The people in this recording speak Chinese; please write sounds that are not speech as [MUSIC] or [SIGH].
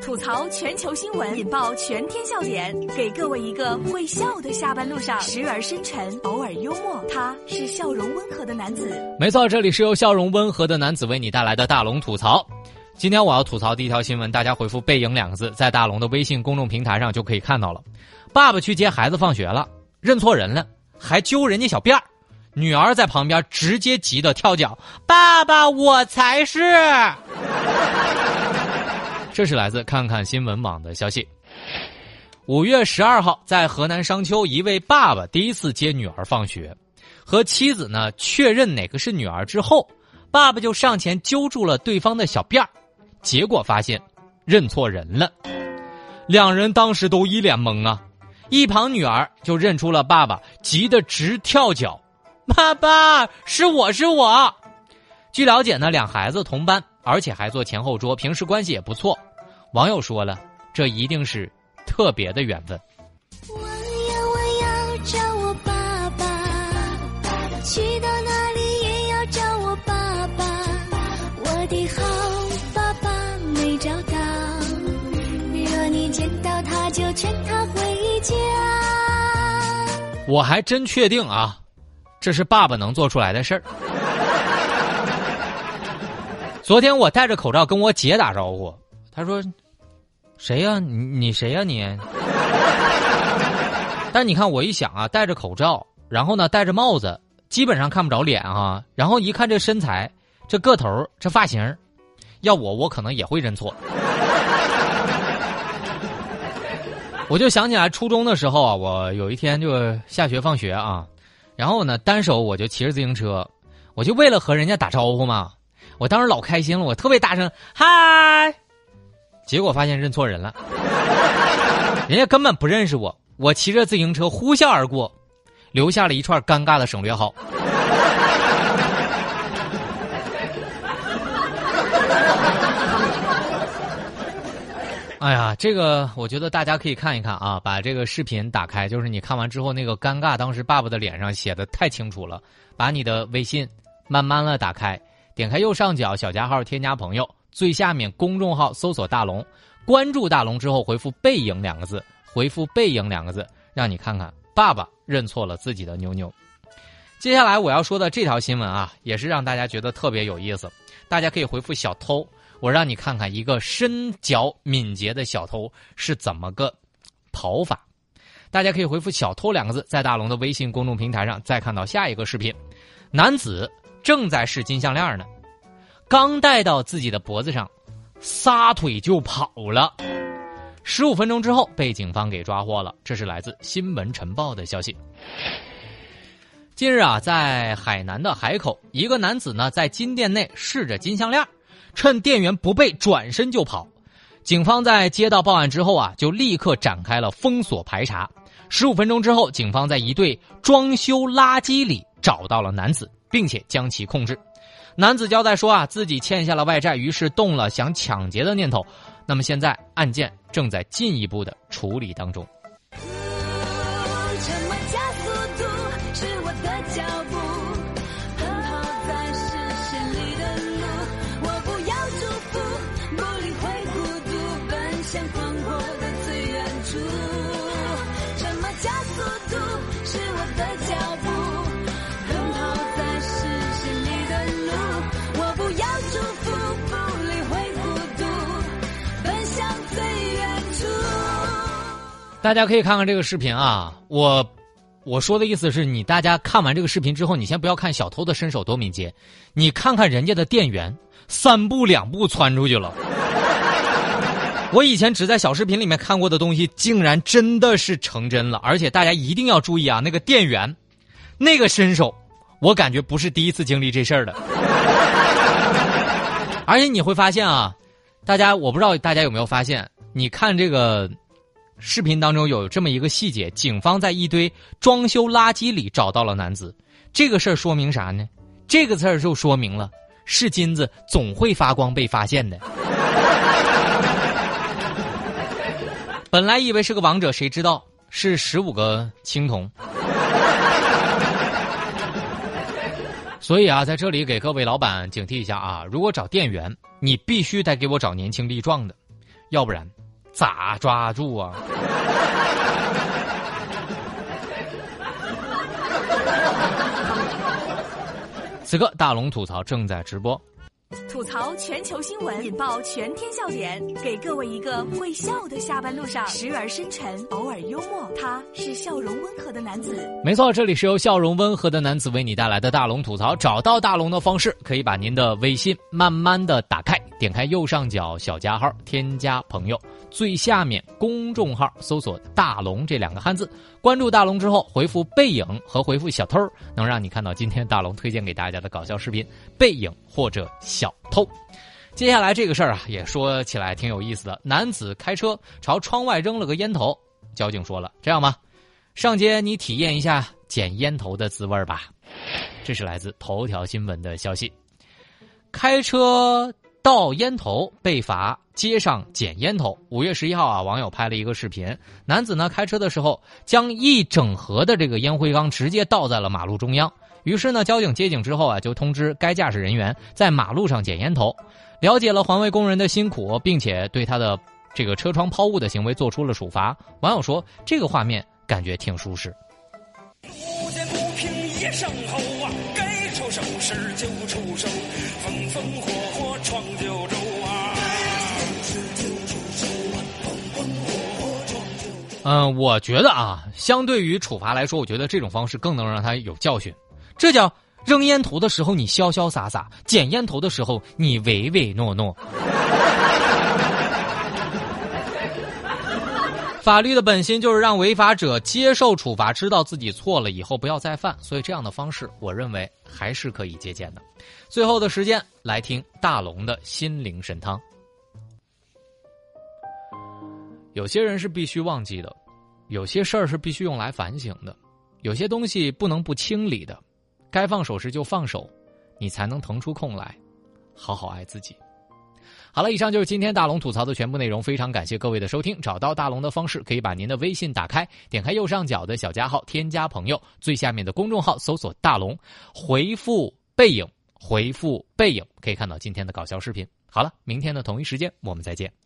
吐槽全球新闻，引爆全天笑点，给各位一个会笑的下班路上，时而深沉，偶尔幽默。他是笑容温和的男子。没错，这里是由笑容温和的男子为你带来的大龙吐槽。今天我要吐槽第一条新闻，大家回复“背影”两个字，在大龙的微信公众平台上就可以看到了。爸爸去接孩子放学了，认错人了，还揪人家小辫儿。女儿在旁边直接急得跳脚：“爸爸，我才是！”这是来自看看新闻网的消息。五月十二号，在河南商丘，一位爸爸第一次接女儿放学，和妻子呢确认哪个是女儿之后，爸爸就上前揪住了对方的小辫儿，结果发现认错人了。两人当时都一脸懵啊，一旁女儿就认出了爸爸，急得直跳脚。爸爸，是我是我。据了解呢，两孩子同班，而且还坐前后桌，平时关系也不错。网友说了，这一定是特别的缘分。我要我要找我爸爸，去到哪里也要找我爸爸。我的好爸爸没找到，若你见到他，就劝他回家。我还真确定啊。这是爸爸能做出来的事儿。[LAUGHS] 昨天我戴着口罩跟我姐打招呼，她说：“谁呀？你你谁呀你？” [LAUGHS] 但你看我一想啊，戴着口罩，然后呢戴着帽子，基本上看不着脸啊。然后一看这身材、这个头、这发型，要我我可能也会认错。[LAUGHS] 我就想起来初中的时候啊，我有一天就下学放学啊。然后呢，单手我就骑着自行车，我就为了和人家打招呼嘛。我当时老开心了，我特别大声嗨，结果发现认错人了，人家根本不认识我。我骑着自行车呼啸而过，留下了一串尴尬的省略号。哎呀，这个我觉得大家可以看一看啊，把这个视频打开，就是你看完之后那个尴尬，当时爸爸的脸上写的太清楚了。把你的微信慢慢的打开，点开右上角小加号添加朋友，最下面公众号搜索大龙，关注大龙之后回复背影两个字，回复背影两个字，让你看看爸爸认错了自己的妞妞。接下来我要说的这条新闻啊，也是让大家觉得特别有意思，大家可以回复小偷。我让你看看一个身脚敏捷的小偷是怎么个跑法。大家可以回复“小偷”两个字，在大龙的微信公众平台上再看到下一个视频。男子正在试金项链呢，刚戴到自己的脖子上，撒腿就跑了。十五分钟之后被警方给抓获了。这是来自《新闻晨报》的消息。近日啊，在海南的海口，一个男子呢在金店内试着金项链。趁店员不备，转身就跑。警方在接到报案之后啊，就立刻展开了封锁排查。十五分钟之后，警方在一对装修垃圾里找到了男子，并且将其控制。男子交代说啊，自己欠下了外债，于是动了想抢劫的念头。那么现在案件正在进一步的处理当中。加速度大家可以看看这个视频啊，我我说的意思是你大家看完这个视频之后，你先不要看小偷的身手多敏捷，你看看人家的店员三步两步窜出去了。[LAUGHS] 我以前只在小视频里面看过的东西，竟然真的是成真了，而且大家一定要注意啊，那个店员那个身手，我感觉不是第一次经历这事儿的。[LAUGHS] 而且你会发现啊，大家我不知道大家有没有发现，你看这个。视频当中有这么一个细节，警方在一堆装修垃圾里找到了男子。这个事儿说明啥呢？这个字儿就说明了是金子总会发光被发现的。[LAUGHS] 本来以为是个王者，谁知道是十五个青铜。所以啊，在这里给各位老板警惕一下啊，如果找店员，你必须得给我找年轻力壮的。要不然咋抓住啊？[LAUGHS] 此刻大龙吐槽正在直播。吐槽全球新闻，引爆全天笑点，给各位一个会笑的下班路上，时而深沉，偶尔幽默。他是笑容温和的男子。没错，这里是由笑容温和的男子为你带来的大龙吐槽。找到大龙的方式，可以把您的微信慢慢的打开，点开右上角小加号，添加朋友，最下面公众号搜索“大龙”这两个汉字，关注大龙之后，回复“背影”和回复“小偷”，能让你看到今天大龙推荐给大家的搞笑视频“背影”或者“小偷”。接下来这个事儿啊，也说起来挺有意思的。男子开车朝窗外扔了个烟头，交警说了：“这样吧，上街你体验一下捡烟头的滋味吧。”这是来自头条新闻的消息。开车倒烟头被罚街上捡烟头。五月十一号啊，网友拍了一个视频，男子呢开车的时候将一整盒的这个烟灰缸直接倒在了马路中央。于是呢，交警接警之后啊，就通知该驾驶人员在马路上捡烟头。了解了环卫工人的辛苦，并且对他的这个车窗抛物的行为做出了处罚。网友说，这个画面感觉挺舒适。路见不平一声吼啊，该出手时就出手，风风火火闯九州啊。嗯，我觉得啊，相对于处罚来说，我觉得这种方式更能让他有教训。这叫扔烟头的时候你潇潇洒洒，捡烟头的时候你唯唯诺诺。法律的本心就是让违法者接受处罚，知道自己错了以后不要再犯，所以这样的方式，我认为还是可以借鉴的。最后的时间来听大龙的心灵神汤。有些人是必须忘记的，有些事儿是必须用来反省的，有些东西不能不清理的，该放手时就放手，你才能腾出空来，好好爱自己。好了，以上就是今天大龙吐槽的全部内容，非常感谢各位的收听。找到大龙的方式，可以把您的微信打开，点开右上角的小加号，添加朋友，最下面的公众号搜索大龙，回复背影，回复背影，可以看到今天的搞笑视频。好了，明天的同一时间我们再见。